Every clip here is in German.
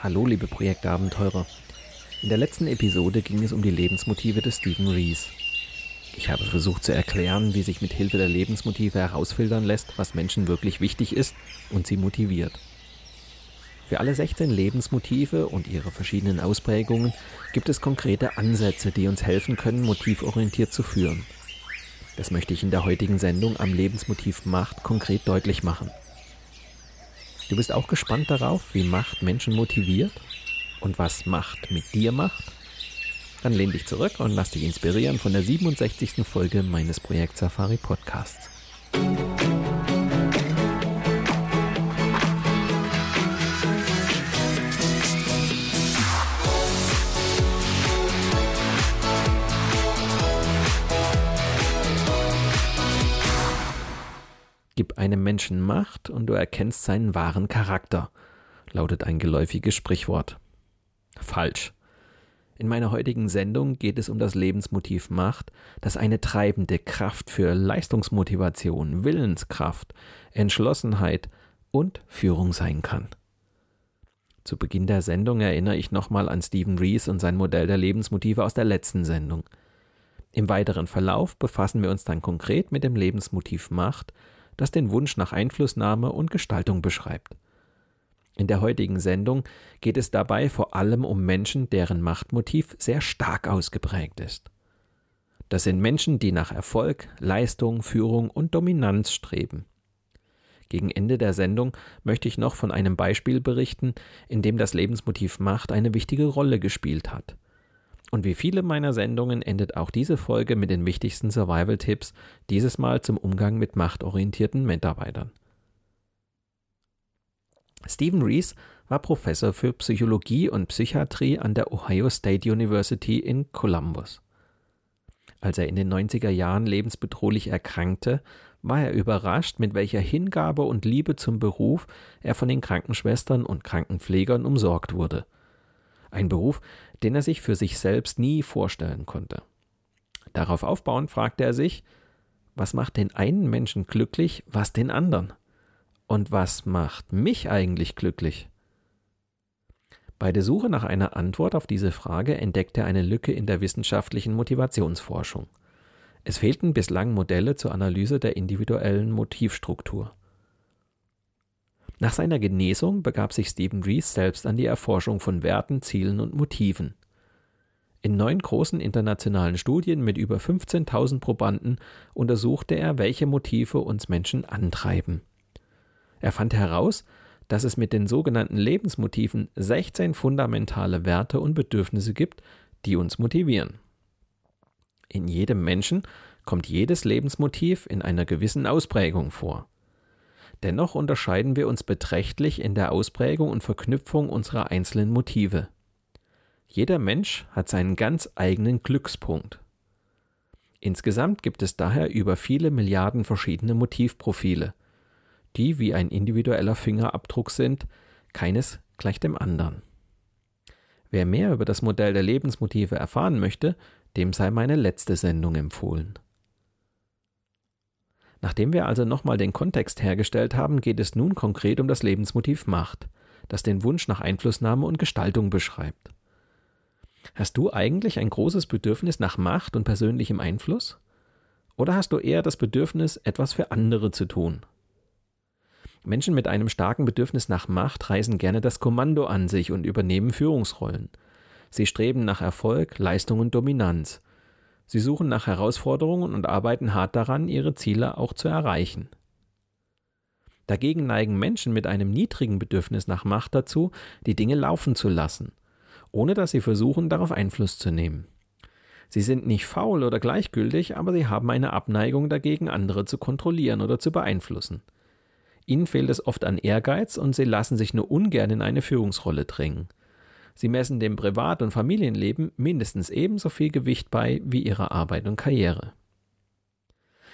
Hallo, liebe Projektabenteurer. In der letzten Episode ging es um die Lebensmotive des Stephen Rees. Ich habe versucht zu erklären, wie sich mit Hilfe der Lebensmotive herausfiltern lässt, was Menschen wirklich wichtig ist und sie motiviert. Für alle 16 Lebensmotive und ihre verschiedenen Ausprägungen gibt es konkrete Ansätze, die uns helfen können, motivorientiert zu führen. Das möchte ich in der heutigen Sendung am Lebensmotiv Macht konkret deutlich machen. Du bist auch gespannt darauf, wie Macht Menschen motiviert und was Macht mit dir macht? Dann lehn dich zurück und lass dich inspirieren von der 67. Folge meines Projekt Safari Podcasts. Einem Menschen Macht und du erkennst seinen wahren Charakter, lautet ein geläufiges Sprichwort. Falsch. In meiner heutigen Sendung geht es um das Lebensmotiv Macht, das eine treibende Kraft für Leistungsmotivation, Willenskraft, Entschlossenheit und Führung sein kann. Zu Beginn der Sendung erinnere ich nochmal an Stephen Rees und sein Modell der Lebensmotive aus der letzten Sendung. Im weiteren Verlauf befassen wir uns dann konkret mit dem Lebensmotiv Macht, das den Wunsch nach Einflussnahme und Gestaltung beschreibt. In der heutigen Sendung geht es dabei vor allem um Menschen, deren Machtmotiv sehr stark ausgeprägt ist. Das sind Menschen, die nach Erfolg, Leistung, Führung und Dominanz streben. Gegen Ende der Sendung möchte ich noch von einem Beispiel berichten, in dem das Lebensmotiv Macht eine wichtige Rolle gespielt hat. Und wie viele meiner Sendungen endet auch diese Folge mit den wichtigsten Survival-Tipps, dieses Mal zum Umgang mit machtorientierten Mitarbeitern. Stephen Rees war Professor für Psychologie und Psychiatrie an der Ohio State University in Columbus. Als er in den 90er Jahren lebensbedrohlich erkrankte, war er überrascht, mit welcher Hingabe und Liebe zum Beruf er von den Krankenschwestern und Krankenpflegern umsorgt wurde – ein Beruf, den er sich für sich selbst nie vorstellen konnte. Darauf aufbauend fragte er sich, was macht den einen Menschen glücklich, was den anderen? Und was macht mich eigentlich glücklich? Bei der Suche nach einer Antwort auf diese Frage entdeckte er eine Lücke in der wissenschaftlichen Motivationsforschung. Es fehlten bislang Modelle zur Analyse der individuellen Motivstruktur. Nach seiner Genesung begab sich Stephen Rees selbst an die Erforschung von Werten, Zielen und Motiven. In neun großen internationalen Studien mit über 15.000 Probanden untersuchte er, welche Motive uns Menschen antreiben. Er fand heraus, dass es mit den sogenannten Lebensmotiven 16 fundamentale Werte und Bedürfnisse gibt, die uns motivieren. In jedem Menschen kommt jedes Lebensmotiv in einer gewissen Ausprägung vor. Dennoch unterscheiden wir uns beträchtlich in der Ausprägung und Verknüpfung unserer einzelnen Motive. Jeder Mensch hat seinen ganz eigenen Glückspunkt. Insgesamt gibt es daher über viele Milliarden verschiedene Motivprofile, die wie ein individueller Fingerabdruck sind, keines gleich dem anderen. Wer mehr über das Modell der Lebensmotive erfahren möchte, dem sei meine letzte Sendung empfohlen. Nachdem wir also nochmal den Kontext hergestellt haben, geht es nun konkret um das Lebensmotiv Macht, das den Wunsch nach Einflussnahme und Gestaltung beschreibt. Hast du eigentlich ein großes Bedürfnis nach Macht und persönlichem Einfluss? Oder hast du eher das Bedürfnis, etwas für andere zu tun? Menschen mit einem starken Bedürfnis nach Macht reißen gerne das Kommando an sich und übernehmen Führungsrollen. Sie streben nach Erfolg, Leistung und Dominanz. Sie suchen nach Herausforderungen und arbeiten hart daran, ihre Ziele auch zu erreichen. Dagegen neigen Menschen mit einem niedrigen Bedürfnis nach Macht dazu, die Dinge laufen zu lassen, ohne dass sie versuchen, darauf Einfluss zu nehmen. Sie sind nicht faul oder gleichgültig, aber sie haben eine Abneigung dagegen, andere zu kontrollieren oder zu beeinflussen. Ihnen fehlt es oft an Ehrgeiz und sie lassen sich nur ungern in eine Führungsrolle drängen. Sie messen dem Privat- und Familienleben mindestens ebenso viel Gewicht bei wie ihrer Arbeit und Karriere.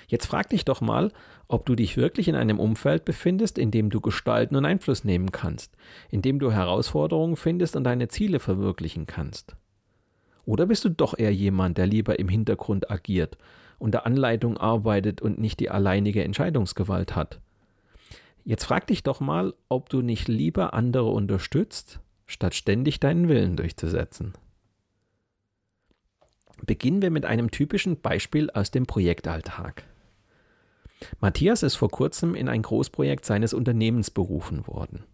Jetzt frag dich doch mal, ob du dich wirklich in einem Umfeld befindest, in dem du gestalten und Einfluss nehmen kannst, in dem du Herausforderungen findest und deine Ziele verwirklichen kannst. Oder bist du doch eher jemand, der lieber im Hintergrund agiert, unter Anleitung arbeitet und nicht die alleinige Entscheidungsgewalt hat? Jetzt frag dich doch mal, ob du nicht lieber andere unterstützt, statt ständig deinen Willen durchzusetzen. Beginnen wir mit einem typischen Beispiel aus dem Projektalltag. Matthias ist vor kurzem in ein Großprojekt seines Unternehmens berufen worden.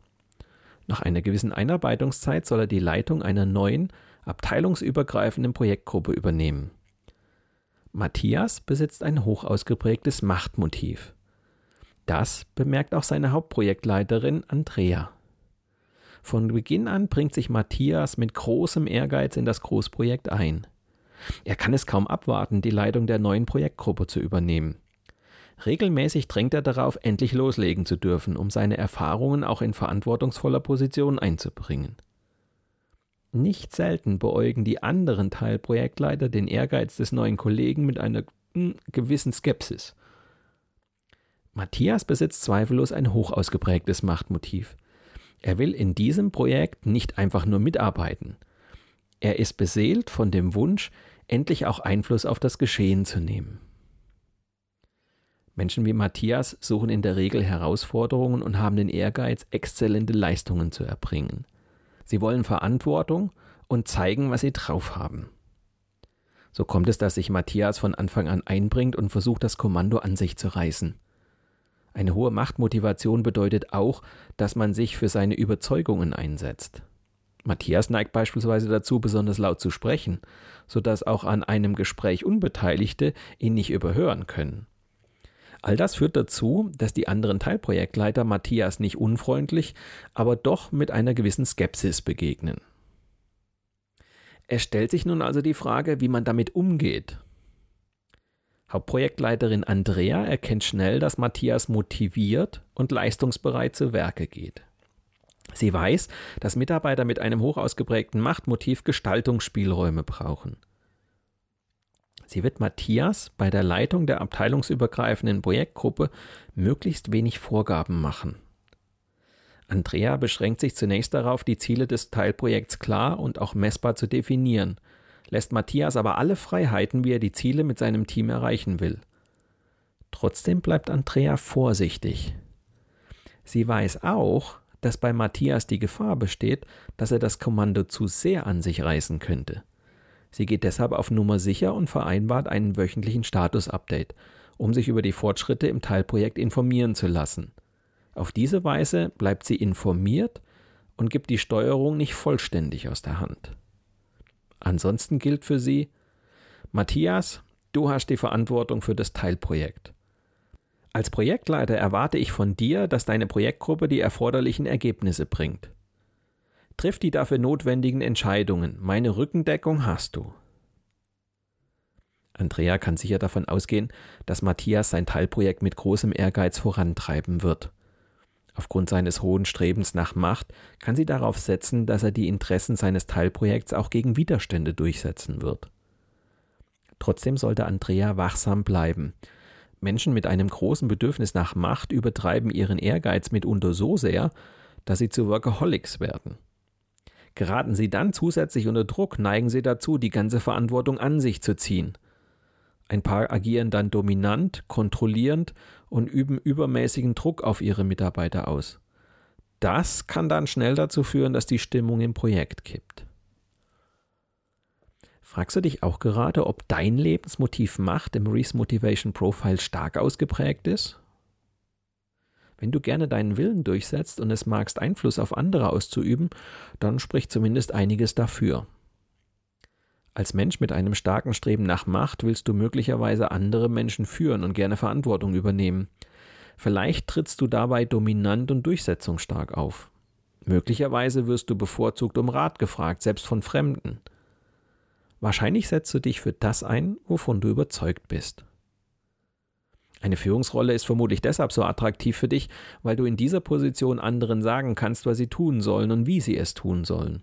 Nach einer gewissen Einarbeitungszeit soll er die Leitung einer neuen, abteilungsübergreifenden Projektgruppe übernehmen. Matthias besitzt ein hoch ausgeprägtes Machtmotiv. Das bemerkt auch seine Hauptprojektleiterin Andrea. Von Beginn an bringt sich Matthias mit großem Ehrgeiz in das Großprojekt ein. Er kann es kaum abwarten, die Leitung der neuen Projektgruppe zu übernehmen. Regelmäßig drängt er darauf, endlich loslegen zu dürfen, um seine Erfahrungen auch in verantwortungsvoller Position einzubringen. Nicht selten beäugen die anderen Teilprojektleiter den Ehrgeiz des neuen Kollegen mit einer hm, gewissen Skepsis. Matthias besitzt zweifellos ein hoch ausgeprägtes Machtmotiv. Er will in diesem Projekt nicht einfach nur mitarbeiten. Er ist beseelt von dem Wunsch, endlich auch Einfluss auf das Geschehen zu nehmen. Menschen wie Matthias suchen in der Regel Herausforderungen und haben den Ehrgeiz, exzellente Leistungen zu erbringen. Sie wollen Verantwortung und zeigen, was sie drauf haben. So kommt es, dass sich Matthias von Anfang an einbringt und versucht, das Kommando an sich zu reißen. Eine hohe Machtmotivation bedeutet auch, dass man sich für seine Überzeugungen einsetzt. Matthias neigt beispielsweise dazu, besonders laut zu sprechen, sodass auch an einem Gespräch Unbeteiligte ihn nicht überhören können. All das führt dazu, dass die anderen Teilprojektleiter Matthias nicht unfreundlich, aber doch mit einer gewissen Skepsis begegnen. Es stellt sich nun also die Frage, wie man damit umgeht. Hauptprojektleiterin Andrea erkennt schnell, dass Matthias motiviert und leistungsbereit zu Werke geht. Sie weiß, dass Mitarbeiter mit einem hoch ausgeprägten Machtmotiv Gestaltungsspielräume brauchen. Sie wird Matthias bei der Leitung der abteilungsübergreifenden Projektgruppe möglichst wenig Vorgaben machen. Andrea beschränkt sich zunächst darauf, die Ziele des Teilprojekts klar und auch messbar zu definieren lässt Matthias aber alle Freiheiten, wie er die Ziele mit seinem Team erreichen will. Trotzdem bleibt Andrea vorsichtig. Sie weiß auch, dass bei Matthias die Gefahr besteht, dass er das Kommando zu sehr an sich reißen könnte. Sie geht deshalb auf Nummer sicher und vereinbart einen wöchentlichen Status-Update, um sich über die Fortschritte im Teilprojekt informieren zu lassen. Auf diese Weise bleibt sie informiert und gibt die Steuerung nicht vollständig aus der Hand. Ansonsten gilt für sie, Matthias, du hast die Verantwortung für das Teilprojekt. Als Projektleiter erwarte ich von dir, dass deine Projektgruppe die erforderlichen Ergebnisse bringt. Triff die dafür notwendigen Entscheidungen. Meine Rückendeckung hast du. Andrea kann sicher davon ausgehen, dass Matthias sein Teilprojekt mit großem Ehrgeiz vorantreiben wird. Aufgrund seines hohen Strebens nach Macht kann sie darauf setzen, dass er die Interessen seines Teilprojekts auch gegen Widerstände durchsetzen wird. Trotzdem sollte Andrea wachsam bleiben. Menschen mit einem großen Bedürfnis nach Macht übertreiben ihren Ehrgeiz mitunter so sehr, dass sie zu Workaholics werden. Geraten sie dann zusätzlich unter Druck, neigen sie dazu, die ganze Verantwortung an sich zu ziehen. Ein paar agieren dann dominant, kontrollierend und üben übermäßigen Druck auf ihre Mitarbeiter aus. Das kann dann schnell dazu führen, dass die Stimmung im Projekt kippt. Fragst du dich auch gerade, ob dein Lebensmotiv Macht im Reese Motivation Profile stark ausgeprägt ist? Wenn du gerne deinen Willen durchsetzt und es magst, Einfluss auf andere auszuüben, dann spricht zumindest einiges dafür. Als Mensch mit einem starken Streben nach Macht willst du möglicherweise andere Menschen führen und gerne Verantwortung übernehmen. Vielleicht trittst du dabei dominant und durchsetzungsstark auf. Möglicherweise wirst du bevorzugt um Rat gefragt, selbst von Fremden. Wahrscheinlich setzt du dich für das ein, wovon du überzeugt bist. Eine Führungsrolle ist vermutlich deshalb so attraktiv für dich, weil du in dieser Position anderen sagen kannst, was sie tun sollen und wie sie es tun sollen.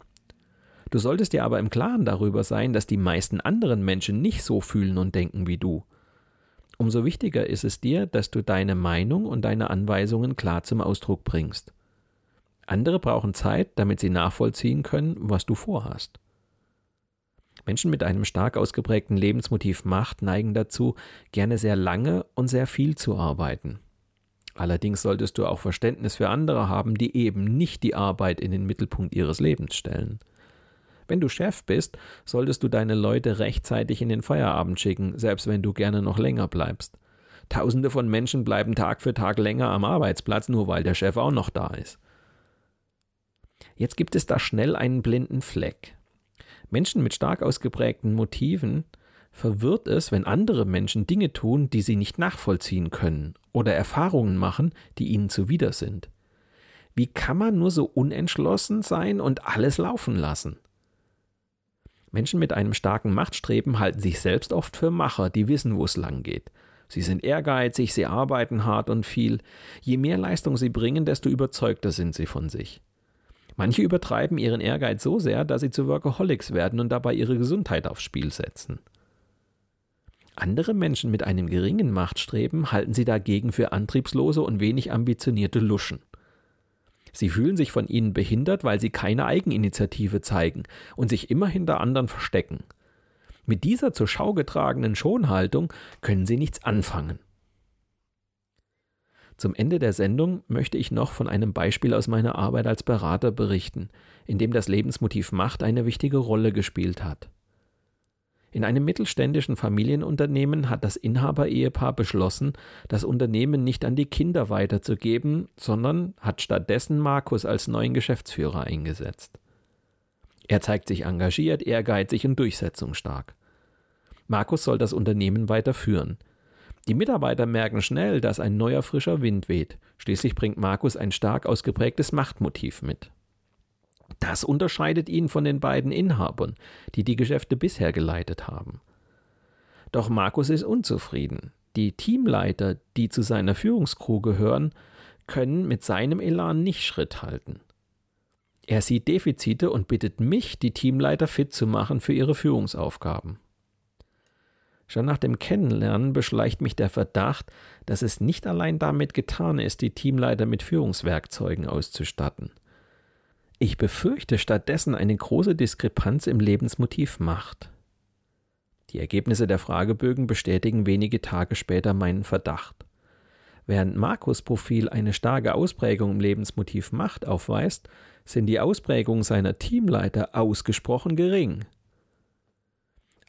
Du solltest dir aber im Klaren darüber sein, dass die meisten anderen Menschen nicht so fühlen und denken wie du. Umso wichtiger ist es dir, dass du deine Meinung und deine Anweisungen klar zum Ausdruck bringst. Andere brauchen Zeit, damit sie nachvollziehen können, was du vorhast. Menschen mit einem stark ausgeprägten Lebensmotiv Macht neigen dazu, gerne sehr lange und sehr viel zu arbeiten. Allerdings solltest du auch Verständnis für andere haben, die eben nicht die Arbeit in den Mittelpunkt ihres Lebens stellen. Wenn du Chef bist, solltest du deine Leute rechtzeitig in den Feierabend schicken, selbst wenn du gerne noch länger bleibst. Tausende von Menschen bleiben Tag für Tag länger am Arbeitsplatz, nur weil der Chef auch noch da ist. Jetzt gibt es da schnell einen blinden Fleck. Menschen mit stark ausgeprägten Motiven verwirrt es, wenn andere Menschen Dinge tun, die sie nicht nachvollziehen können oder Erfahrungen machen, die ihnen zuwider sind. Wie kann man nur so unentschlossen sein und alles laufen lassen? Menschen mit einem starken Machtstreben halten sich selbst oft für Macher, die wissen, wo es lang geht. Sie sind ehrgeizig, sie arbeiten hart und viel. Je mehr Leistung sie bringen, desto überzeugter sind sie von sich. Manche übertreiben ihren Ehrgeiz so sehr, dass sie zu Workaholics werden und dabei ihre Gesundheit aufs Spiel setzen. Andere Menschen mit einem geringen Machtstreben halten sie dagegen für antriebslose und wenig ambitionierte Luschen. Sie fühlen sich von ihnen behindert, weil sie keine Eigeninitiative zeigen und sich immer hinter anderen verstecken. Mit dieser zur Schau getragenen Schonhaltung können sie nichts anfangen. Zum Ende der Sendung möchte ich noch von einem Beispiel aus meiner Arbeit als Berater berichten, in dem das Lebensmotiv Macht eine wichtige Rolle gespielt hat. In einem mittelständischen Familienunternehmen hat das Inhaber-Ehepaar beschlossen, das Unternehmen nicht an die Kinder weiterzugeben, sondern hat stattdessen Markus als neuen Geschäftsführer eingesetzt. Er zeigt sich engagiert, ehrgeizig und durchsetzungsstark. Markus soll das Unternehmen weiterführen. Die Mitarbeiter merken schnell, dass ein neuer frischer Wind weht. Schließlich bringt Markus ein stark ausgeprägtes Machtmotiv mit. Das unterscheidet ihn von den beiden Inhabern, die die Geschäfte bisher geleitet haben. Doch Markus ist unzufrieden. Die Teamleiter, die zu seiner Führungskrew gehören, können mit seinem Elan nicht Schritt halten. Er sieht Defizite und bittet mich, die Teamleiter fit zu machen für ihre Führungsaufgaben. Schon nach dem Kennenlernen beschleicht mich der Verdacht, dass es nicht allein damit getan ist, die Teamleiter mit Führungswerkzeugen auszustatten. Ich befürchte stattdessen eine große Diskrepanz im Lebensmotiv Macht. Die Ergebnisse der Fragebögen bestätigen wenige Tage später meinen Verdacht. Während Markus Profil eine starke Ausprägung im Lebensmotiv Macht aufweist, sind die Ausprägungen seiner Teamleiter ausgesprochen gering.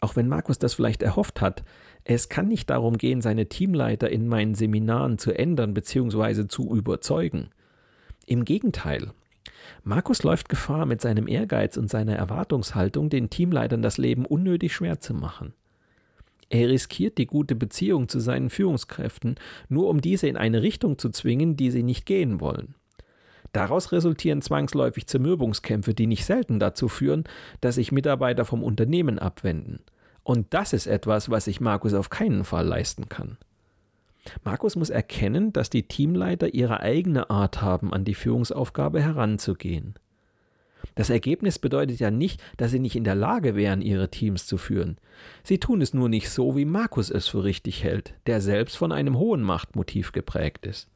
Auch wenn Markus das vielleicht erhofft hat, es kann nicht darum gehen, seine Teamleiter in meinen Seminaren zu ändern bzw. zu überzeugen. Im Gegenteil. Markus läuft Gefahr, mit seinem Ehrgeiz und seiner Erwartungshaltung den Teamleitern das Leben unnötig schwer zu machen. Er riskiert die gute Beziehung zu seinen Führungskräften, nur um diese in eine Richtung zu zwingen, die sie nicht gehen wollen. Daraus resultieren zwangsläufig Zermürbungskämpfe, die nicht selten dazu führen, dass sich Mitarbeiter vom Unternehmen abwenden. Und das ist etwas, was sich Markus auf keinen Fall leisten kann. Markus muss erkennen, dass die Teamleiter ihre eigene Art haben, an die Führungsaufgabe heranzugehen. Das Ergebnis bedeutet ja nicht, dass sie nicht in der Lage wären, ihre Teams zu führen. Sie tun es nur nicht so, wie Markus es für richtig hält, der selbst von einem hohen Machtmotiv geprägt ist.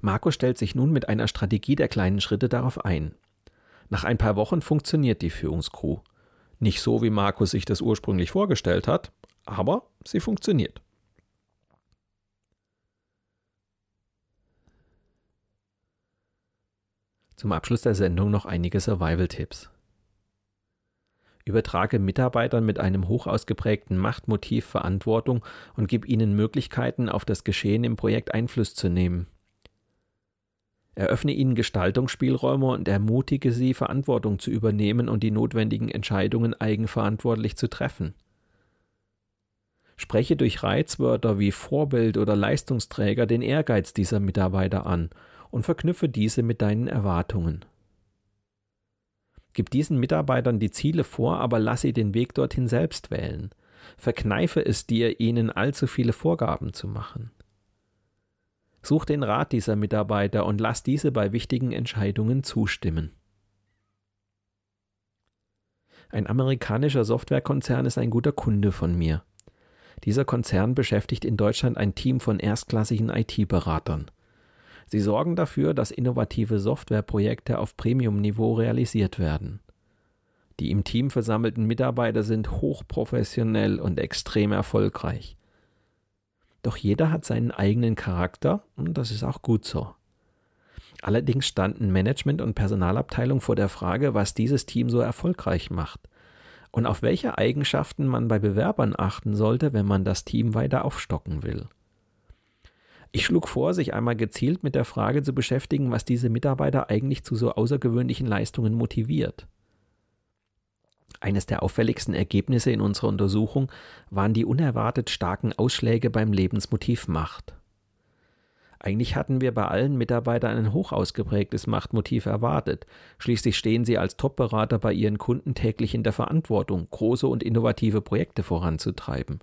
Marco stellt sich nun mit einer Strategie der kleinen Schritte darauf ein. Nach ein paar Wochen funktioniert die Führungskrew. Nicht so, wie Markus sich das ursprünglich vorgestellt hat, Aber sie funktioniert. Zum Abschluss der Sendung noch einige Survival-Tipps. Übertrage Mitarbeitern mit einem hoch ausgeprägten Machtmotiv Verantwortung und gib ihnen Möglichkeiten, auf das Geschehen im Projekt Einfluss zu nehmen. Eröffne ihnen Gestaltungsspielräume und ermutige sie, Verantwortung zu übernehmen und die notwendigen Entscheidungen eigenverantwortlich zu treffen. Spreche durch Reizwörter wie Vorbild oder Leistungsträger den Ehrgeiz dieser Mitarbeiter an und verknüpfe diese mit deinen Erwartungen. Gib diesen Mitarbeitern die Ziele vor, aber lass sie den Weg dorthin selbst wählen. Verkneife es dir, ihnen allzu viele Vorgaben zu machen. Such den Rat dieser Mitarbeiter und lass diese bei wichtigen Entscheidungen zustimmen. Ein amerikanischer Softwarekonzern ist ein guter Kunde von mir. Dieser Konzern beschäftigt in Deutschland ein Team von erstklassigen IT-Beratern. Sie sorgen dafür, dass innovative Softwareprojekte auf Premium-Niveau realisiert werden. Die im Team versammelten Mitarbeiter sind hochprofessionell und extrem erfolgreich. Doch jeder hat seinen eigenen Charakter und das ist auch gut so. Allerdings standen Management und Personalabteilung vor der Frage, was dieses Team so erfolgreich macht und auf welche Eigenschaften man bei Bewerbern achten sollte, wenn man das Team weiter aufstocken will. Ich schlug vor, sich einmal gezielt mit der Frage zu beschäftigen, was diese Mitarbeiter eigentlich zu so außergewöhnlichen Leistungen motiviert. Eines der auffälligsten Ergebnisse in unserer Untersuchung waren die unerwartet starken Ausschläge beim Lebensmotiv Macht. Eigentlich hatten wir bei allen Mitarbeitern ein hoch ausgeprägtes Machtmotiv erwartet. Schließlich stehen sie als Top-Berater bei ihren Kunden täglich in der Verantwortung, große und innovative Projekte voranzutreiben.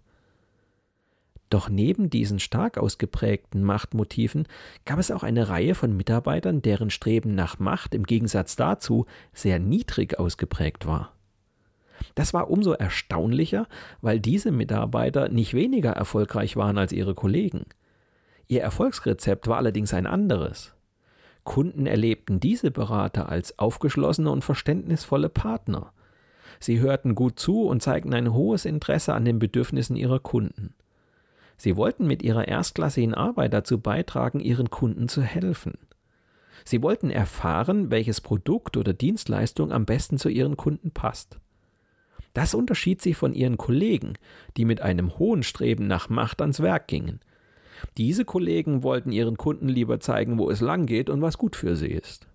Doch neben diesen stark ausgeprägten Machtmotiven gab es auch eine Reihe von Mitarbeitern, deren Streben nach Macht im Gegensatz dazu sehr niedrig ausgeprägt war. Das war umso erstaunlicher, weil diese Mitarbeiter nicht weniger erfolgreich waren als ihre Kollegen. Ihr Erfolgsrezept war allerdings ein anderes. Kunden erlebten diese Berater als aufgeschlossene und verständnisvolle Partner. Sie hörten gut zu und zeigten ein hohes Interesse an den Bedürfnissen ihrer Kunden. Sie wollten mit ihrer erstklassigen Arbeit dazu beitragen, ihren Kunden zu helfen. Sie wollten erfahren, welches Produkt oder Dienstleistung am besten zu ihren Kunden passt. Das unterschied sie von ihren Kollegen, die mit einem hohen Streben nach Macht ans Werk gingen. Diese Kollegen wollten ihren Kunden lieber zeigen, wo es lang geht und was gut für sie ist.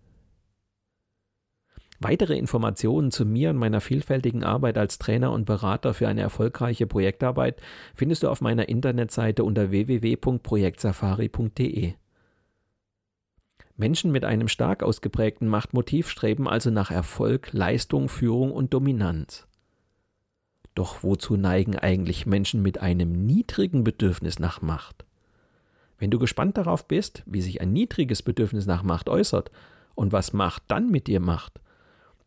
Weitere Informationen zu mir und meiner vielfältigen Arbeit als Trainer und Berater für eine erfolgreiche Projektarbeit findest du auf meiner Internetseite unter www.projektsafari.de. Menschen mit einem stark ausgeprägten Machtmotiv streben also nach Erfolg, Leistung, Führung und Dominanz. Doch wozu neigen eigentlich Menschen mit einem niedrigen Bedürfnis nach Macht? Wenn du gespannt darauf bist, wie sich ein niedriges Bedürfnis nach Macht äußert und was Macht dann mit dir macht,